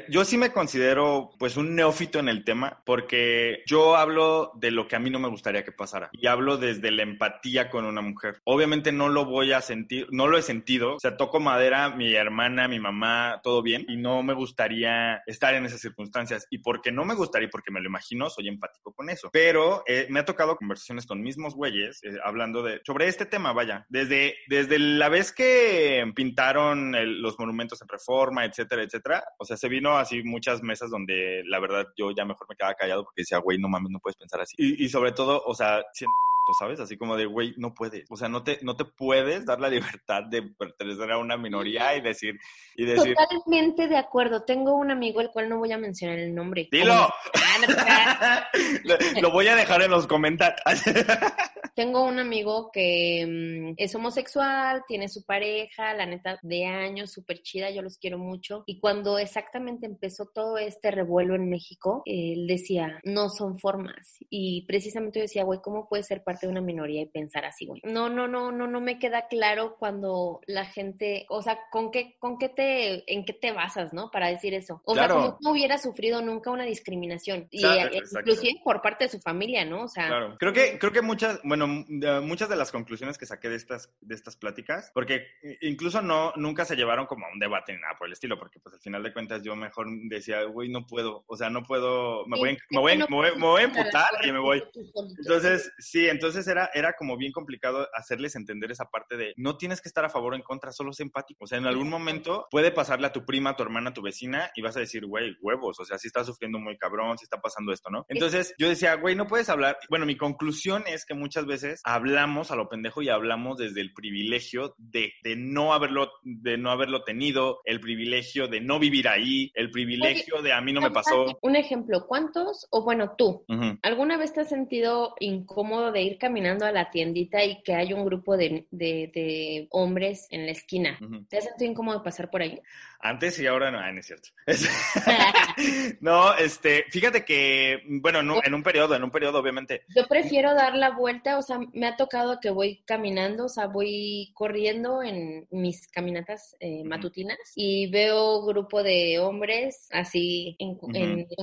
Yo sí me considero pues un neófito en el tema porque yo hablo de lo que a mí no me gustaría que pasara y hablo desde la empatía con una mujer. Obviamente no lo voy a sentir, no lo he sentido. O sea, toco madera, mi hermana, mi mamá, todo bien y no me gustaría estar en esas circunstancias. Y porque no me gustaría, porque me lo imagino, soy empático con eso. Pero eh, me ha tocado conversaciones con mismos güeyes eh, hablando de sobre este tema, vaya, desde, desde la vez que pintaron los monumentos en reforma, etcétera, etcétera, o sea, se vino así muchas mesas donde la verdad yo ya mejor me quedaba callado porque decía, güey, no mames, no puedes pensar así. Y, y sobre todo, o sea, siendo ¿sabes? Así como de, güey, no puedes. O sea, no te, no te puedes dar la <laughs> libertad de pertenecer a una minoría y decir, y decir, Totalmente de acuerdo. Tengo un amigo, el cual no voy a mencionar el nombre. ¡Dilo! <laughs> Lo, voy a dejar en los comentarios. <laughs> Tengo un amigo que mm, es homosexual, tiene su pareja, la neta, de años, súper chida, yo los quiero mucho. Y cuando exactamente empezó todo este revuelo en México, él decía, no son formas. Y precisamente yo decía, güey, ¿cómo puedes ser parte de una minoría y pensar así, güey? No, no, no, no, no me queda claro cuando la gente, o sea, ¿con qué, con qué te, en qué te basas, no? Para decir eso. O Claro. sea, como no hubiera sufrido nunca una discriminación. Y Exacto, eh, inclusive por parte de su familia, ¿no? O sea, Claro. Creo que, creo que muchas, bueno, de- muchas de las conclusiones que saqué de estas, de estas pláticas, porque incluso no, nunca se llevaron como a un debate ni nada por el estilo, porque pues al final de cuentas yo mejor decía, güey, no puedo, o sea, no puedo, me voy, me voy, me voy, me voy a emputar y me voy. Entonces, sí, entonces era, era como bien complicado hacerles entender esa parte de no tienes que estar a favor o en contra, solo sé empático. O sea, en algún momento puede pasarle a tu prima, a tu hermana, a tu vecina y vas a decir, güey, huevos, o sea, si está sufriendo muy cabrón, si está pasando esto, ¿no? Entonces yo decía, güey, no puedes hablar. Bueno, mi conclusión es que muchas veces hablamos a lo pendejo y hablamos desde el privilegio de, de no haberlo, de no haberlo tenido, el privilegio de no vivir ahí, el privilegio de a mí no me pasó. Un ejemplo, ¿cuántos, o bueno, tú, Ujú. ¿alguna vez te has sentido incómodo de ir caminando a la tiendita y que hay un grupo de, de- de hombres en la esquina? ¿Te has sentido incómodo pasar por ahí? Antes y ahora no, ah, no es cierto. <laughs> no, este, fíjate que, bueno, en un, en un periodo, en un periodo, obviamente. Yo prefiero dar la vuelta, o sea, me ha tocado que voy caminando, o sea, voy corriendo en mis caminatas eh, matutinas y veo grupo de hombres así en,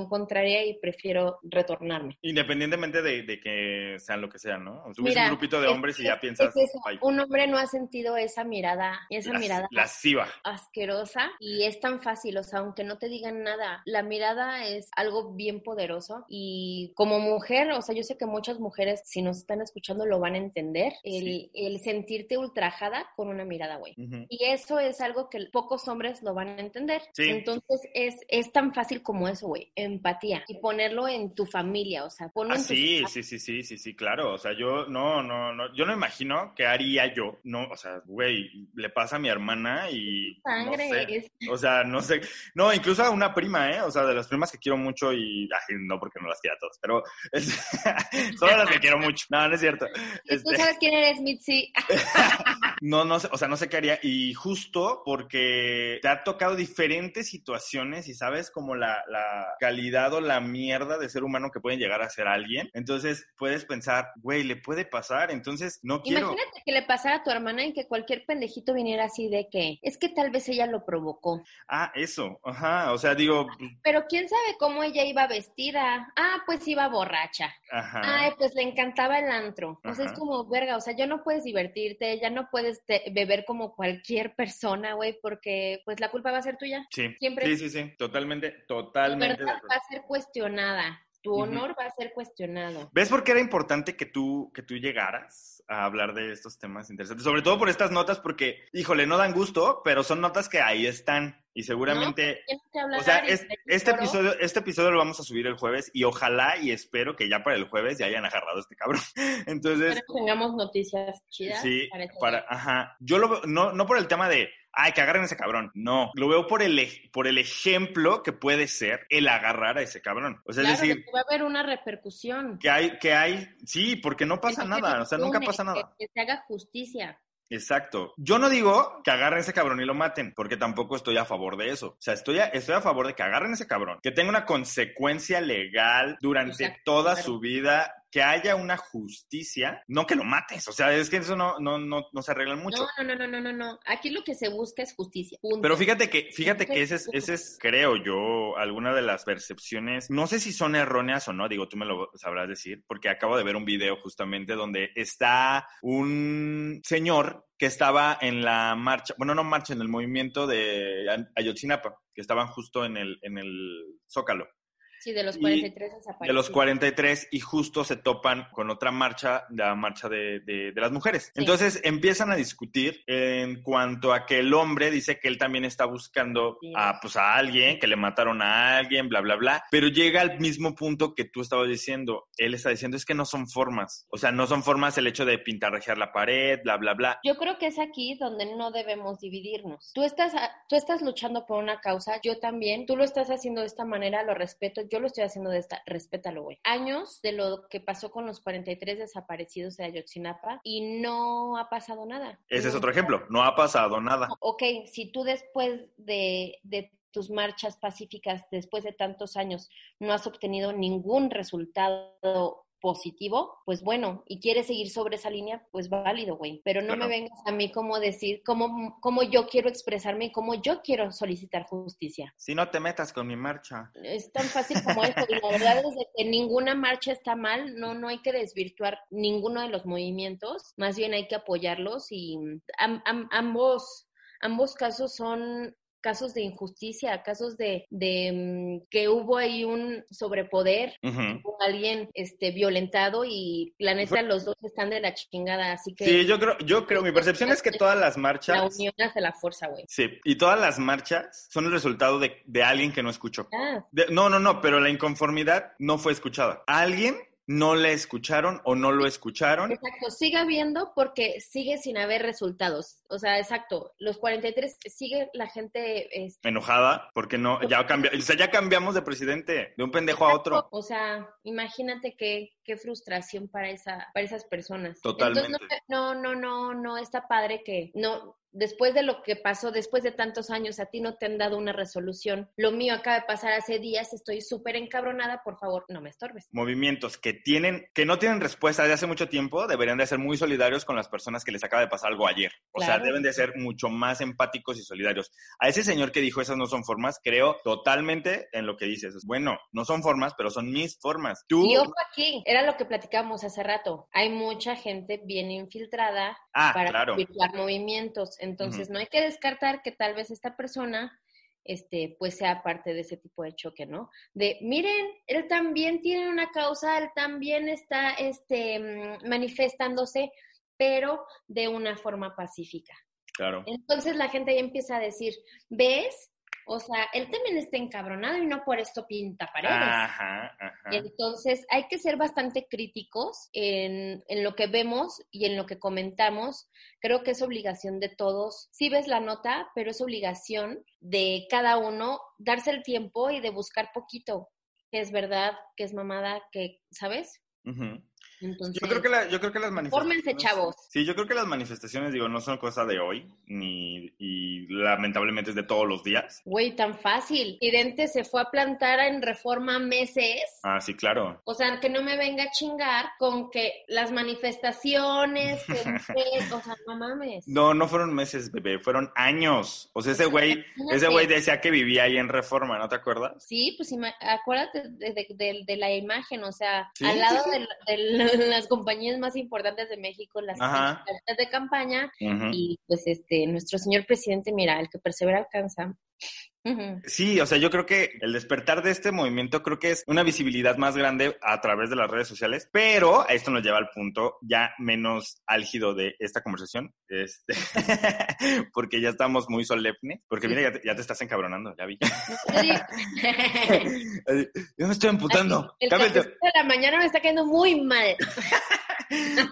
contraria y prefiero retornarme. Independientemente de, de que sean lo que ¿no? Subes Mira, un grupito de es- hombres y es- ya piensas, es eso, "Ay, un hombre no ha sentido esa mirada, esa las- mirada lasciva. asquerosa y es tan fácil, o sea, aunque no te digan nada, la mirada es algo bien poderoso y como mujer, o sea, yo sé que muchas mujeres, si nos están escuchando, lo van a entender, el, Sí. el sentirte ultrajada con una mirada, güey. Ujú. Y eso es algo que pocos hombres lo van a entender. Sí. Entonces es, es tan fácil como eso, güey, empatía y ponerlo en tu familia, o sea, ponlo Ah, en tu sí, sí, sí, sí, sí, sí, claro. O sea, yo no, no, no, yo no imagino qué haría yo. No, o sea, güey, le pasa a mi hermana y sangre. no sé. <laughs> O sea, no sé. No, incluso a una prima, ¿eh? O sea, de las primas que quiero mucho y. Ay, no, porque no las quiero a todas, pero. es- <laughs> solo las que quiero mucho. No, no es cierto. ¿Y tú Este, sabes quién eres, Mitzi? <laughs> <laughs> no, no sé, o sea, no sé qué haría. Y justo porque te ha tocado diferentes situaciones y sabes como la, la calidad o la mierda de ser humano que pueden llegar a ser alguien. Entonces puedes pensar, güey, le puede pasar. Entonces no quiero. Imagínate que le pasara a tu hermana y que cualquier pendejito viniera así de que es que tal vez ella lo provocó. Ah, eso. Ajá. O sea, digo, pues, Pero quién sabe cómo ella iba vestida. Ah, pues iba borracha. ajá. Ay, pues le encantaba el antro. O sea, es Ajá. como, verga, o sea, ya no puedes divertirte, ya no puedes puedes te- beber como cualquier persona, güey, porque pues la culpa va a ser tuya. Sí, Siempre. sí, sí, sí, totalmente, totalmente. de verdad va a ser cuestionada. Tu honor va a ser cuestionado. ¿Ves por qué era importante que tú, que tú llegaras a hablar de estos temas interesantes? Sobre todo por estas notas, porque, híjole, no dan gusto, pero son notas que ahí están. Y seguramente, hablar o sea, es- este episodio, este episodio lo vamos a subir el jueves y ojalá y espero que ya para el jueves ya hayan agarrado a este cabrón. <laughs> Entonces, Espero que tengamos noticias chidas. Sí, para día. ajá. Yo lo veo, no, no por el tema de, ay, que agarren a ese cabrón. No, lo veo por el, por el ejemplo que puede ser el agarrar a ese cabrón. O sea, Claro, es decir, que va a haber una repercusión. que hay, que hay, sí, porque no pasa nada, o sea, nunca pasa nada. Que, se haga justicia. Exacto. Yo no digo que agarren ese cabrón y lo maten, porque tampoco estoy a favor de eso. O sea, estoy a, estoy a favor de que agarren ese cabrón, que tenga una consecuencia legal durante Exacto, toda claro. su vida, que haya una justicia, no que lo mates. O sea, es que eso no, no, no, no se arregla mucho. No, no, no, no, no, no. Aquí lo que se busca es justicia. Punto. Pero fíjate que, fíjate que ese es, ese es, creo yo, alguna de las percepciones, no sé si son erróneas o no, digo, tú me lo sabrás decir, porque acabo de ver un video justamente donde está un señor que estaba en la marcha, bueno, no marcha, en el movimiento de Ay- Ayotzinapa, que estaban justo en el, en el Zócalo Sí, de los y 43 de desaparecidos. los 43 y justo se topan con otra marcha, la marcha de, de- de las mujeres. Sí. Entonces empiezan a discutir en cuanto a que el hombre dice que él también está buscando Sí. a, pues, a alguien, que le mataron a alguien, bla, bla, bla, pero llega al mismo punto que tú estabas diciendo. Él está diciendo es que no son formas. O sea, no son formas el hecho de pintarrejear la pared, bla, bla, bla. Yo creo que es aquí donde no debemos dividirnos. Tú estás, tú estás luchando por una causa, yo también. Tú lo estás haciendo de esta manera, lo respeto. Yo lo estoy haciendo de esta, respétalo, güey. Años de lo que pasó con los 43 desaparecidos de Ayotzinapa y no ha pasado nada. Ese es otro ejemplo. No ha pasado nada. Ok, si tú después de, de tus marchas pacíficas, después de tantos años, no has obtenido ningún resultado positivo, pues bueno, y quieres seguir sobre esa línea, pues válido, güey. Pero no Claro. me vengas a mí como decir cómo, cómo yo quiero expresarme y cómo yo quiero solicitar justicia. Si no te metas con mi marcha. Es tan fácil como eso. Y la verdad es de que ninguna marcha está mal, no, no hay que desvirtuar ninguno de los movimientos, más bien hay que apoyarlos y am- am- ambos, ambos casos son casos de injusticia, casos de, de mm, que hubo ahí un sobrepoder, hubo alguien este, violentado y la neta los dos están de la chingada, así que Sí, yo creo, yo creo, mi percepción es que todas las la marchas... unión hace la fuerza, güey. Sí, y todas las marchas son el resultado de, de alguien que no escuchó. Ah, De- no, no, no, pero la inconformidad no fue escuchada. Alguien no le escucharon o no lo escucharon. Exacto, siga viendo porque sigue sin haber resultados. O sea, exacto, los 43 sigue la gente... este, Enojada porque no, ya, cambia, o sea, ya cambiamos de presidente, de un pendejo a otro. O sea, imagínate qué, qué frustración para esa, para esas personas. Totalmente. Entonces, no, no, no, no, está padre que no, después de lo que pasó, después de tantos años, a ti no te han dado una resolución. Lo mío acaba de pasar hace días, estoy súper encabronada, por favor, no me estorbes. Movimientos que tienen, que no tienen respuesta de hace mucho tiempo, deberían de ser muy solidarios con las personas que les acaba de pasar algo ayer. O sea, Claro. deben de ser mucho más empáticos y solidarios. A ese señor que dijo esas no son formas, creo totalmente en lo que dices. Bueno, no son formas, pero son mis formas. Tú, Y ojo aquí, era lo que platicábamos hace rato. Hay mucha gente bien infiltrada ah, para claro. movimientos. Entonces, no hay que descartar que tal vez esta persona este, pues sea parte de ese tipo de choque, ¿no? De, miren, él también tiene una causa, él también está este, mm, manifestándose, pero de una forma pacífica. Claro. Entonces la gente ya empieza a decir, ¿ves? O sea, él también está encabronado y no por esto pinta paredes. Ajá, ajá. Entonces, hay que ser bastante críticos en, en lo que vemos y en lo que comentamos. Creo que es obligación de todos. Sí ves la nota, pero es obligación de cada uno darse el tiempo y de buscar poquito, que es verdad, que es mamada, que, ¿sabes? Ujú. Entonces, Yo creo que la, yo creo que las manifestaciones. Fórmense, chavos. Sí, yo creo que las manifestaciones, digo, no son cosa de hoy, ni y lamentablemente es de todos los días. güey, tan fácil. Presidente se fue a plantar en reforma meses. Ah, sí, claro. O sea, que no me venga a chingar con que las manifestaciones, que, <laughs> o sea, no mames. No, no fueron meses, bebé, fueron años. O sea, ese güey, ese güey decía que vivía ahí en Reforma, ¿no te acuerdas? Sí, pues acuérdate de, de- de- de la imagen, o sea, Sí, al lado sí, sí. Del, del- <laughs> las compañías más importantes de México, las cartas de campaña, y pues este, nuestro señor presidente, mira, el que persevera alcanza. Sí, o sea, yo creo que el despertar de este movimiento creo que es una visibilidad más grande a través de las redes sociales, pero esto nos lleva al punto ya menos álgido de esta conversación, este, <laughs> porque ya estamos muy solemnes, porque mira, ya te, ya te estás encabronando, ya vi. <laughs> Yo Yo me estoy emputando. El de la mañana me está cayendo muy mal. <laughs>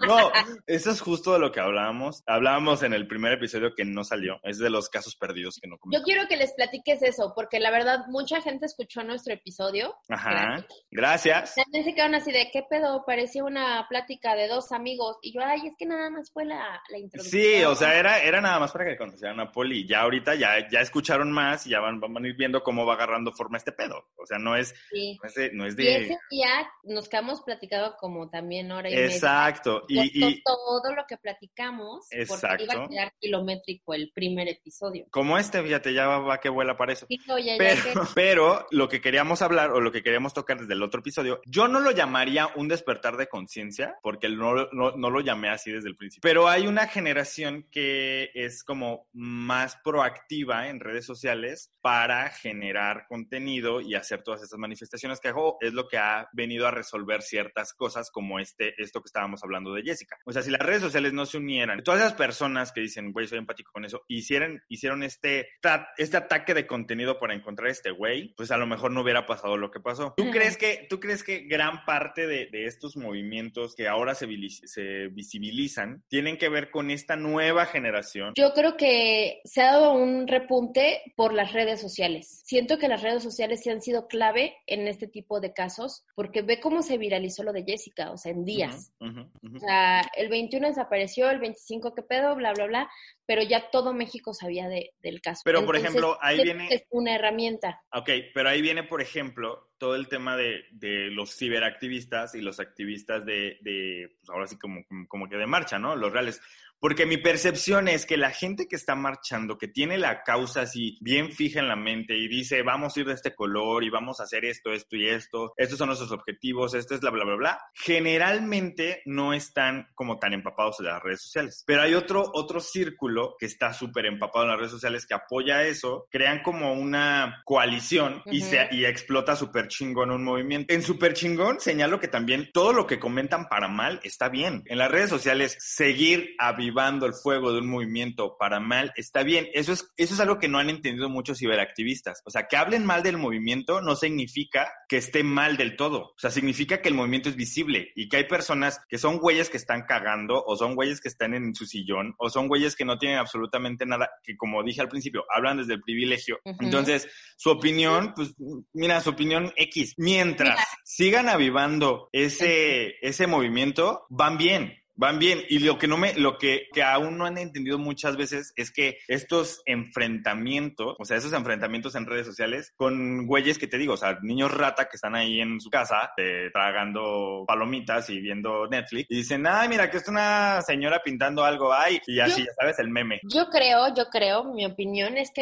No, eso es justo de lo que hablábamos. Hablábamos en el primer episodio que no salió. Es de los casos perdidos que no Yo comentamos. quiero que les platiques eso, porque la verdad mucha gente escuchó nuestro episodio. Ajá. Gracias. También se quedaron así de, ¿qué pedo? Parecía una plática de dos amigos. Y yo, ay, es que nada más fue la, la introducción. Sí, o sea, era, era nada más para que conocieran a Poli. Ya ahorita ya, ya escucharon más y ya van, van a ir viendo cómo va agarrando forma este pedo. O sea, no es, Sí. no es de... no es Y de- ese día nos quedamos platicando como también hora y media. Exacto. Y, Costó y todo lo que platicamos porque iba Exacto. a quedar kilométrico el primer episodio. como este, fíjate, ya va, va que vuela para eso. Oye, Pero, que- <laughs> pero lo que queríamos hablar o lo que queríamos tocar desde el otro episodio, yo no lo llamaría un despertar de conciencia, porque no, no, no lo llamé así desde el principio. Pero hay una generación que es como más proactiva en redes sociales para generar contenido y hacer todas esas manifestaciones que hago. Es lo que ha venido a resolver ciertas cosas como este, esto que estábamos hablando de Jessica. O sea, si las redes sociales no se unieran, todas esas personas que dicen, güey, soy empático con eso, hicieran, hicieron este, este ataque de contenido para encontrar este güey, pues a lo mejor no hubiera pasado lo que pasó. ¿Tú crees que, tú crees que gran parte de, de estos movimientos que ahora se, se visibilizan tienen que ver con esta nueva generación? Yo creo que se ha dado un repunte por las redes sociales. Siento que las redes sociales sí han sido clave en este tipo de casos, porque ve cómo se viralizó lo de Jessica, o sea, en días. Ujú, ujú, ujú. O sea, el 21 desapareció, el 25 qué pedo, bla, bla, bla, pero ya todo México sabía de- del caso. Pero, por ejemplo, ahí viene- Es una herramienta. Ok, pero ahí viene, por ejemplo, todo el tema de, de los ciberactivistas y los activistas de, de, pues ahora sí como, como- que de marcha, ¿no? Los reales. Porque mi percepción es que la gente que está marchando, que tiene la causa así bien fija en la mente y dice, vamos a ir de este color y vamos a hacer esto, esto y esto, estos son nuestros objetivos, esto es bla, bla, bla, bla, generalmente no están como tan empapados en las redes sociales. Pero hay otro, otro círculo que está súper empapado en las redes sociales que apoya eso, crean como una coalición y, Ujú. se, y explota súper chingón un movimiento. En súper chingón señalo que también todo lo que comentan para mal está bien. En las redes sociales, seguir avivando el fuego de un movimiento para mal está bien. Eso es, eso es algo que no han entendido muchos ciberactivistas. O sea, que hablen mal del movimiento no significa que esté mal del todo. O sea, significa que el movimiento es visible y que hay personas que son güeyes que están cagando o son güeyes que están en su sillón o son güeyes que no tienen absolutamente nada, que como dije al principio, hablan desde el privilegio. Entonces, su opinión, pues mira, su opinión X. Mientras sigan avivando ese, ese movimiento, van bien. Van bien. Y lo que no me, lo que, que aún no han entendido muchas veces es que estos enfrentamientos, o sea, esos enfrentamientos en redes sociales con güeyes que te digo, o sea, niños rata que están ahí en su casa eh, tragando palomitas y viendo Netflix y dicen, ay, mira, que es una señora pintando algo, ay, y así, Yo- ya sabes, el meme. Yo creo, yo creo, mi opinión es que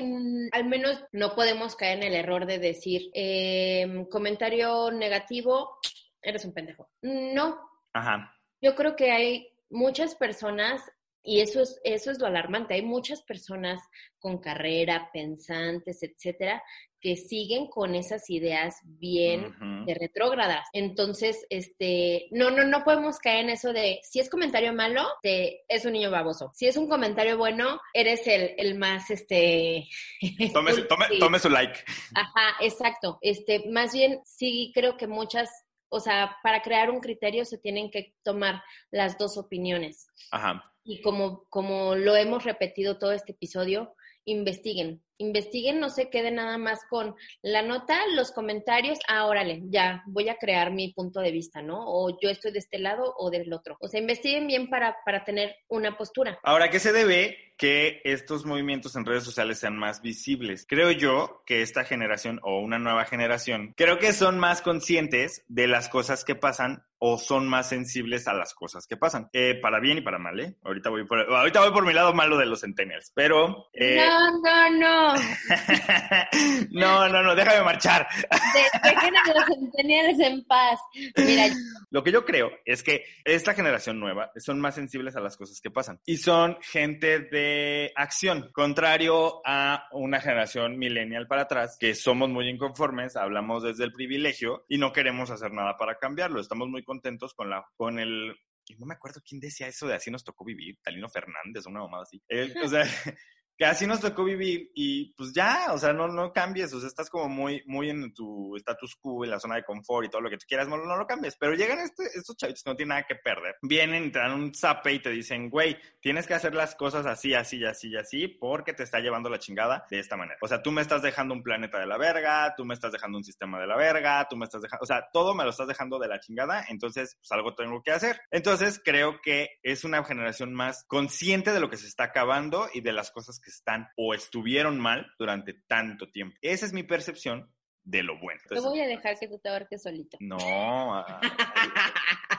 al menos no podemos caer en el error de decir eh, comentario negativo, eres un pendejo. No, Ajá. Yo creo que hay muchas personas, y eso es, eso es lo alarmante, hay muchas personas con carrera, pensantes, etcétera, que siguen con esas ideas bien de retrógradas. Entonces, este, no, no, no podemos caer en eso de si es comentario malo, te, es un niño baboso. Si es un comentario bueno, eres el, el más, este... <laughs> Tome, tome su like. Ajá, exacto. Este, más bien sí creo que muchas, o sea, para crear un criterio se tienen que tomar las dos opiniones. Ajá. Y como, como lo hemos repetido todo este episodio, investiguen. Investiguen, no se queden nada más con la nota, los comentarios, ah, órale, ya, voy a crear mi punto de vista, ¿no? O yo estoy de este lado o del otro. O sea, investiguen bien para, para tener una postura. Ahora, ¿qué se debe que estos movimientos en redes sociales sean más visibles. Creo yo que esta generación o una nueva generación, creo que son más conscientes de las cosas que pasan o son más sensibles a las cosas que pasan, eh, para bien y para mal, ¿eh? Ahorita voy por, ahorita voy por mi lado malo de los centennials, pero... eh, No, no, no. <laughs> no, no, no, déjame marchar. De- Dejen a los centennials en paz. Mira, Lo que yo creo es que esta generación nueva son más sensibles a las cosas que pasan y son gente de acción, contrario a una generación millennial para atrás, que somos muy inconformes, hablamos desde el privilegio y no queremos hacer nada para cambiarlo. Estamos muy contentos con, la, con el... No me acuerdo quién decía eso de así nos tocó vivir, Talino Fernández, una mamada así. Él, o sea, <laughs> <laughs> que así nos tocó vivir y pues ya, o sea, no, no cambies, o sea, estás como muy, muy en tu status quo, en la zona de confort y todo lo que tú quieras, no, no lo cambies, pero llegan este, estos chavitos que no tienen nada que perder, vienen te dan un zape y te dicen, güey, tienes que hacer las cosas así, así, así, así, porque te está llevando la chingada de esta manera. O sea, tú me estás dejando un planeta de la verga, tú me estás dejando un sistema de la verga, tú me estás dejando, o sea, todo me lo estás dejando de la chingada, entonces, pues algo tengo que hacer. Entonces, creo que es una generación más consciente de lo que se está acabando y de las cosas que están o estuvieron mal durante tanto tiempo. Esa es mi percepción de lo bueno. te Entonces, voy a dejar que tú te ahorques solito. no, ay,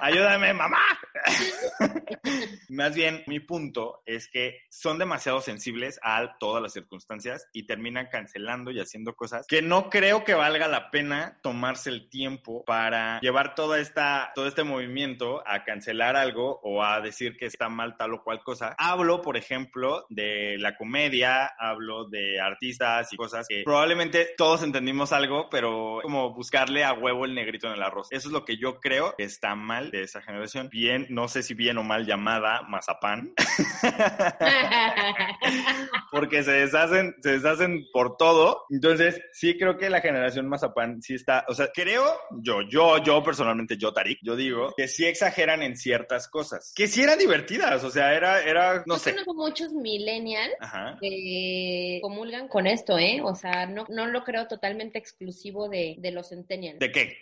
ayúdame, mamá. Más bien, mi punto es que son demasiado sensibles a todas las circunstancias y terminan cancelando y haciendo cosas que no creo que valga la pena tomarse el tiempo para llevar toda esta, todo este movimiento a cancelar algo o a decir que está mal tal o cual cosa. Hablo, por ejemplo, de la comedia, hablo de artistas y cosas que probablemente todos entendimos algo, pero como buscarle a huevo el negrito en el arroz. Eso es lo que yo creo que está mal de esa generación. Bien, no sé si bien o mal llamada mazapán, <laughs> porque se deshacen, se deshacen por todo. Entonces, sí creo que la generación mazapán sí está, o sea, creo yo, yo, yo personalmente, yo Tarik, yo digo que sí exageran en ciertas cosas, que sí eran divertidas, o sea, era, era, no Yo sé. conozco muchos millennials Ajá. que comulgan con esto, ¿eh? O sea, no, no lo creo totalmente exclusivo de, de los centennials. ¿De qué?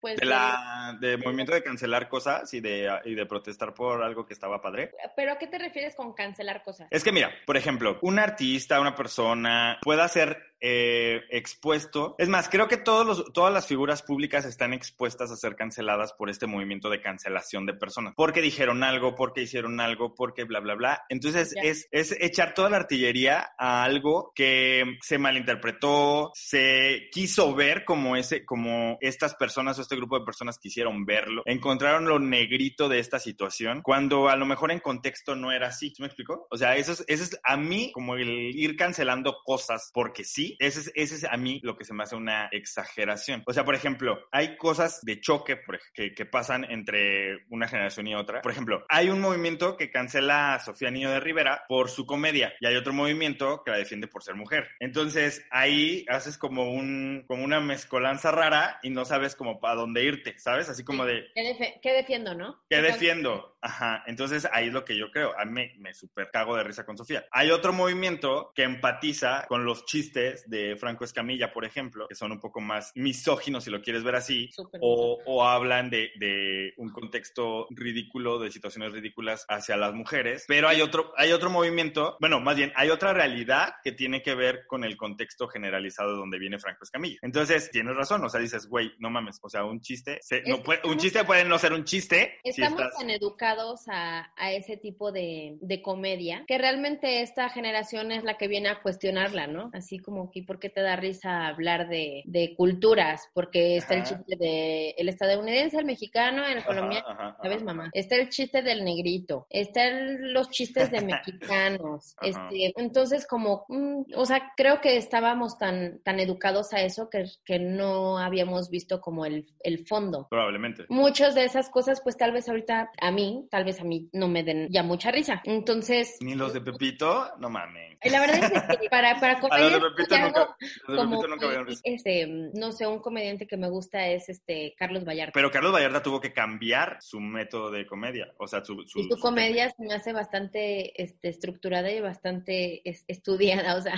Pues, De la, de movimiento de cancelar cosas y de, y de protestar por algo que estaba padre. ¿Pero a qué te refieres con cancelar cosas? Es que mira, por ejemplo, un artista, una persona puede ser eh, expuesto. Es más, creo que todos los, todas las figuras públicas están expuestas a ser canceladas por este movimiento de cancelación de personas. Porque dijeron algo, porque hicieron algo, porque bla, bla, bla. Entonces es, es echar toda la artillería a algo que se malinterpretó, se quiso ver como ese, como estas personas o este grupo de personas quisieron verlo. Encontraron lo negrito de esta situación cuando a lo mejor en contexto no era así. ¿Sí me explico? O sea, eso es, eso es a mí como el ir cancelando cosas porque sí. Ese es, ese es a mí lo que se me hace una exageración. O sea, por ejemplo, hay cosas de choque por que, que pasan entre una generación y otra. Por ejemplo, hay un movimiento que cancela a Sofía Niño de Rivera por su comedia y hay otro movimiento que la defiende por ser mujer. Entonces, ahí haces como un como una mezcolanza rara y no sabes como para dónde irte, ¿sabes? Así como de ¿Qué, defe- qué defiendo, no? ¿Qué Entonces, defiendo? Ajá, entonces ahí es lo que yo creo. A mí me, me super cago de risa con Sofía. Hay otro movimiento que empatiza con los chistes de Franco Escamilla, por ejemplo, que son un poco más misóginos, si lo quieres ver así, o, o hablan de, de un contexto ridículo, de situaciones ridículas hacia las mujeres. Pero hay otro, hay otro movimiento, bueno, más bien, hay otra realidad que tiene que ver con el contexto generalizado de donde viene Franco Escamilla. Entonces, tienes razón, o sea, dices, güey, no mames, o sea, un chiste, se- no Es- puede- un chiste puede no ser un chiste. si Estamos estás- tan educados a, a ese tipo de, de comedia que realmente esta generación es la que viene a cuestionarla, ¿no? Así como que, ¿por qué te da risa hablar de, de culturas? Porque está el chiste de el estadounidense, el mexicano, el colombiano. ajá, ¿Sabes, mamá? Está el chiste del negrito, están los chistes de <laughs> mexicanos. Este, entonces, como, mm, o sea, creo que estábamos tan, tan educados a eso que, que no habíamos visto como el, el fondo. Probablemente. Muchas de esas cosas, pues tal vez ahorita a mí, tal vez a mí no me den ya mucha risa. Entonces, Ni los de <laughs> Pepito, no mames. la verdad es que para, para <laughs> A los comedia de Pepito algo nunca, como nunca este, no sé, un comediante que me gusta es este Carlos Vallarta. Pero Carlos Vallarta tuvo que cambiar su método de comedia, o sea, su... su y su su comedia se me hace bastante este, estructurada y bastante es- estudiada, <laughs> o sea,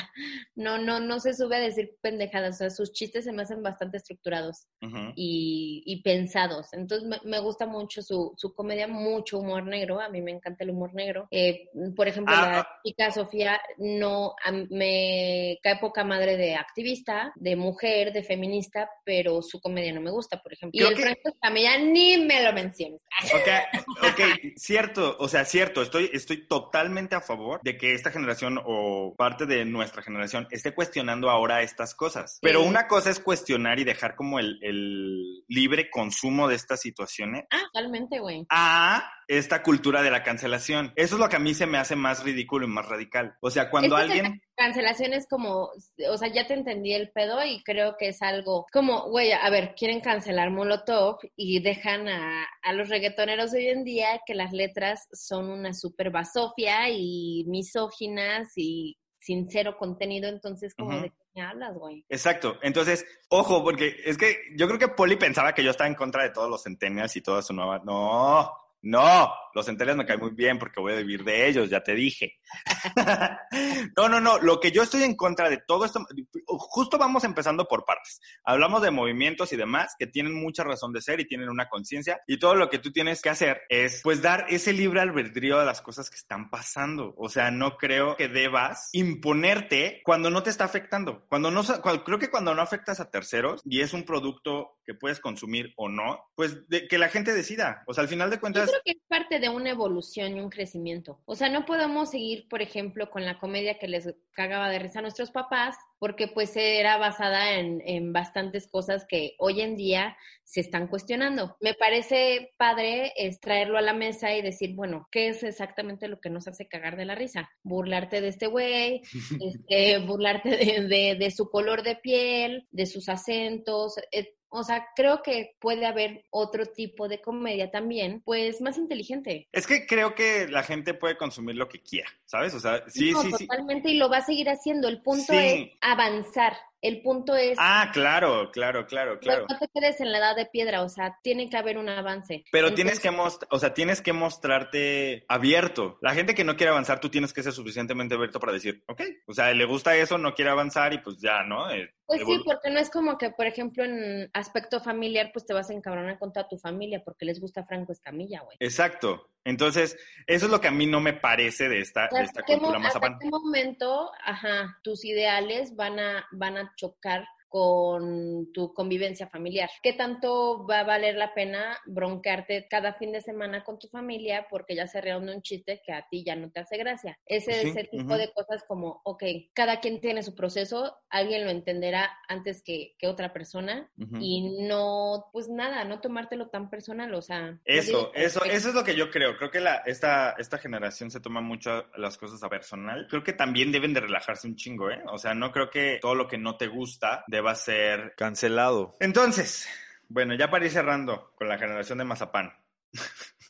no, no, no se sube a decir pendejadas, o sea, sus chistes se me hacen bastante estructurados y, y pensados. Entonces me, me gusta mucho su, su comedia, mucho humor negro, a mí me encanta el humor negro. Eh, por ejemplo, Ah, la ah. chica Sofía no a- me cae poca madre de activista, de mujer, de feminista, pero su comedia no me gusta, por ejemplo. Creo y el que- Franco Escamilla ni me lo menciones. <laughs> Ok, ok, cierto, o sea, cierto, estoy, estoy totalmente a favor de que esta generación o parte de nuestra generación esté cuestionando ahora estas cosas. Pero Sí. una cosa es cuestionar y dejar como el, el libre consumo de estas situaciones Ah, totalmente, güey. a esta cultura de la cancelación. Eso es lo que a mí se me hace más ridículo y más radical. O sea, cuando alguien... Cancelación es como, o sea, ya te entendí el pedo y creo que es algo como, güey, a ver, quieren cancelar Molotov y dejan a, a los reggaetoneros hoy en día que las letras son una super basofia y misóginas y sin cero contenido, entonces como de qué me hablas, güey. Exacto. Entonces, ojo, porque es que yo creo que Poli pensaba que yo estaba en contra de todos los centennials y toda su nueva... No, no, los centennials me caen muy bien porque voy a vivir de ellos, ya te dije. <laughs> no, no, no, lo que yo estoy en contra de todo esto, justo vamos empezando por partes. Hablamos de movimientos y demás que tienen mucha razón de ser y tienen una conciencia y todo lo que tú tienes que hacer es pues dar ese libre albedrío de las cosas que están pasando. O sea, no creo que debas imponerte cuando no te está afectando. Cuando no, creo que cuando no afectas a terceros y es un producto que puedes consumir o no, pues de- que la gente decida. O sea, al final de Yo cuentas, creo que es parte de una evolución y un crecimiento. O sea, no podemos seguir, por ejemplo, con la comedia que les cagaba de risa a nuestros papás, porque pues era basada en, en bastantes cosas que hoy en día se están cuestionando. Me parece padre es traerlo a la mesa y decir, bueno, ¿qué es exactamente lo que nos hace cagar de la risa? Burlarte de este güey, <laughs> este, burlarte de, de- de su color de piel, de sus acentos. eh, o sea, creo que puede haber otro tipo de comedia también, pues más inteligente. es que creo que la gente puede consumir lo que quiera, ¿sabes? O sea, sí, No, sí, sí. totalmente, y lo va a seguir haciendo. El punto Sí. es avanzar. El punto es Ah, claro, claro, claro, claro. no te quedes en la edad de piedra, o sea, tiene que haber un avance. Pero tienes que o sea, tienes que mostrarte abierto. La gente que no quiere avanzar, tú tienes que ser suficientemente abierto para decir, ok, o sea, le gusta eso, no quiere avanzar y pues ya, ¿no? Eh, Pues sí, porque no es como que, por ejemplo, en aspecto familiar, pues te vas a encabronar con toda tu familia porque les gusta Franco Escamilla, güey. Exacto. Entonces, eso es lo que a mí no me parece de esta, de esta ¿Hasta qué, cultura hasta qué momento, ajá, tus ideales van a, van a chocar con tu convivencia familiar? ¿Qué tanto va a valer la pena broncearte cada fin de semana con tu familia porque ya se reúne un chiste que a ti ya no te hace gracia? Ese, Sí, ese tipo de cosas como, ok, cada quien tiene su proceso, alguien lo entenderá antes que, que otra persona y no, pues nada, no tomártelo tan personal, o sea... Eso, eso, eso es lo que yo creo. Creo que la, esta, esta generación se toma mucho las cosas a personal. Creo que también deben de relajarse un chingo, ¿eh? O sea, no creo que todo lo que no te gusta deba ser cancelado. Entonces, bueno, ya para ir cerrando con la generación de Mazapán. <laughs>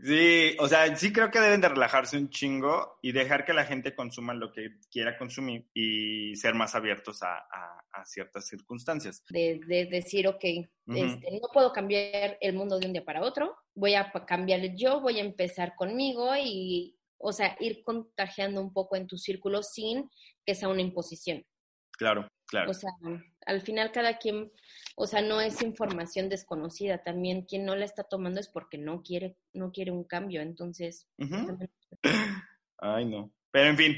Sí, o sea, sí creo que deben de relajarse un chingo y dejar que la gente consuma lo que quiera consumir y ser más abiertos a, a- a ciertas circunstancias. de, de decir, ok, este, no puedo cambiar el mundo de un día para otro, voy a cambiar yo, voy a empezar conmigo y, o sea, ir contagiando un poco en tu círculo sin que sea una imposición. Claro, claro. O sea, al final cada quien, o sea, no es información desconocida, también quien no la está tomando es porque no quiere, no quiere un cambio, entonces... También- <laughs> Ay, no. Pero en fin,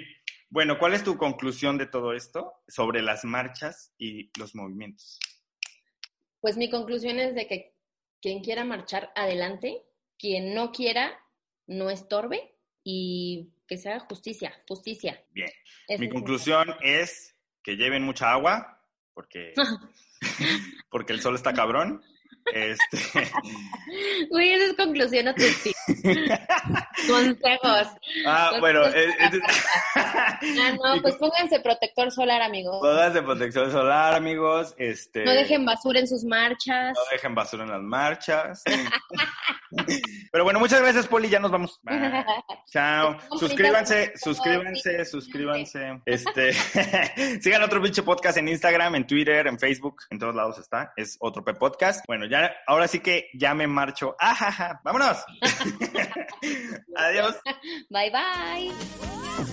bueno, ¿cuál es tu conclusión de todo esto sobre las marchas y los movimientos? Pues mi conclusión es de que quien quiera marchar adelante, quien no quiera, no estorbe y que se haga justicia, justicia. Bien. Mi conclusión es que lleven mucha agua, porque, <laughs> porque el sol está cabrón. Este, Güey, esa es conclusión a tips. <laughs> <laughs> Consejos. ah, bueno, eh, Ah, no, <laughs> pues pónganse protector solar, amigos. pónganse protección solar, amigos. Este, No dejen basura en sus marchas. no dejen basura en las marchas. <laughs> Pero bueno, muchas gracias, Poli. Ya nos vamos. Bye. Chao. Suscríbanse, suscríbanse, suscríbanse. Este, sigan otro pinche podcast en Instagram, en Twitter, en Facebook, en todos lados está. Es otro P podcast. Bueno, ya, ahora sí que ya me marcho. ¡Ajaja! ¡Vámonos! <laughs> Adiós. Bye, bye.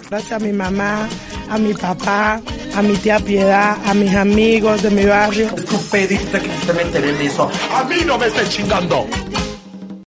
Gracias a mi mamá, a mi papá, a mi tía Piedad, a mis amigos de mi barrio. Tú pediste que usted me eso. A mí no me estés chingando.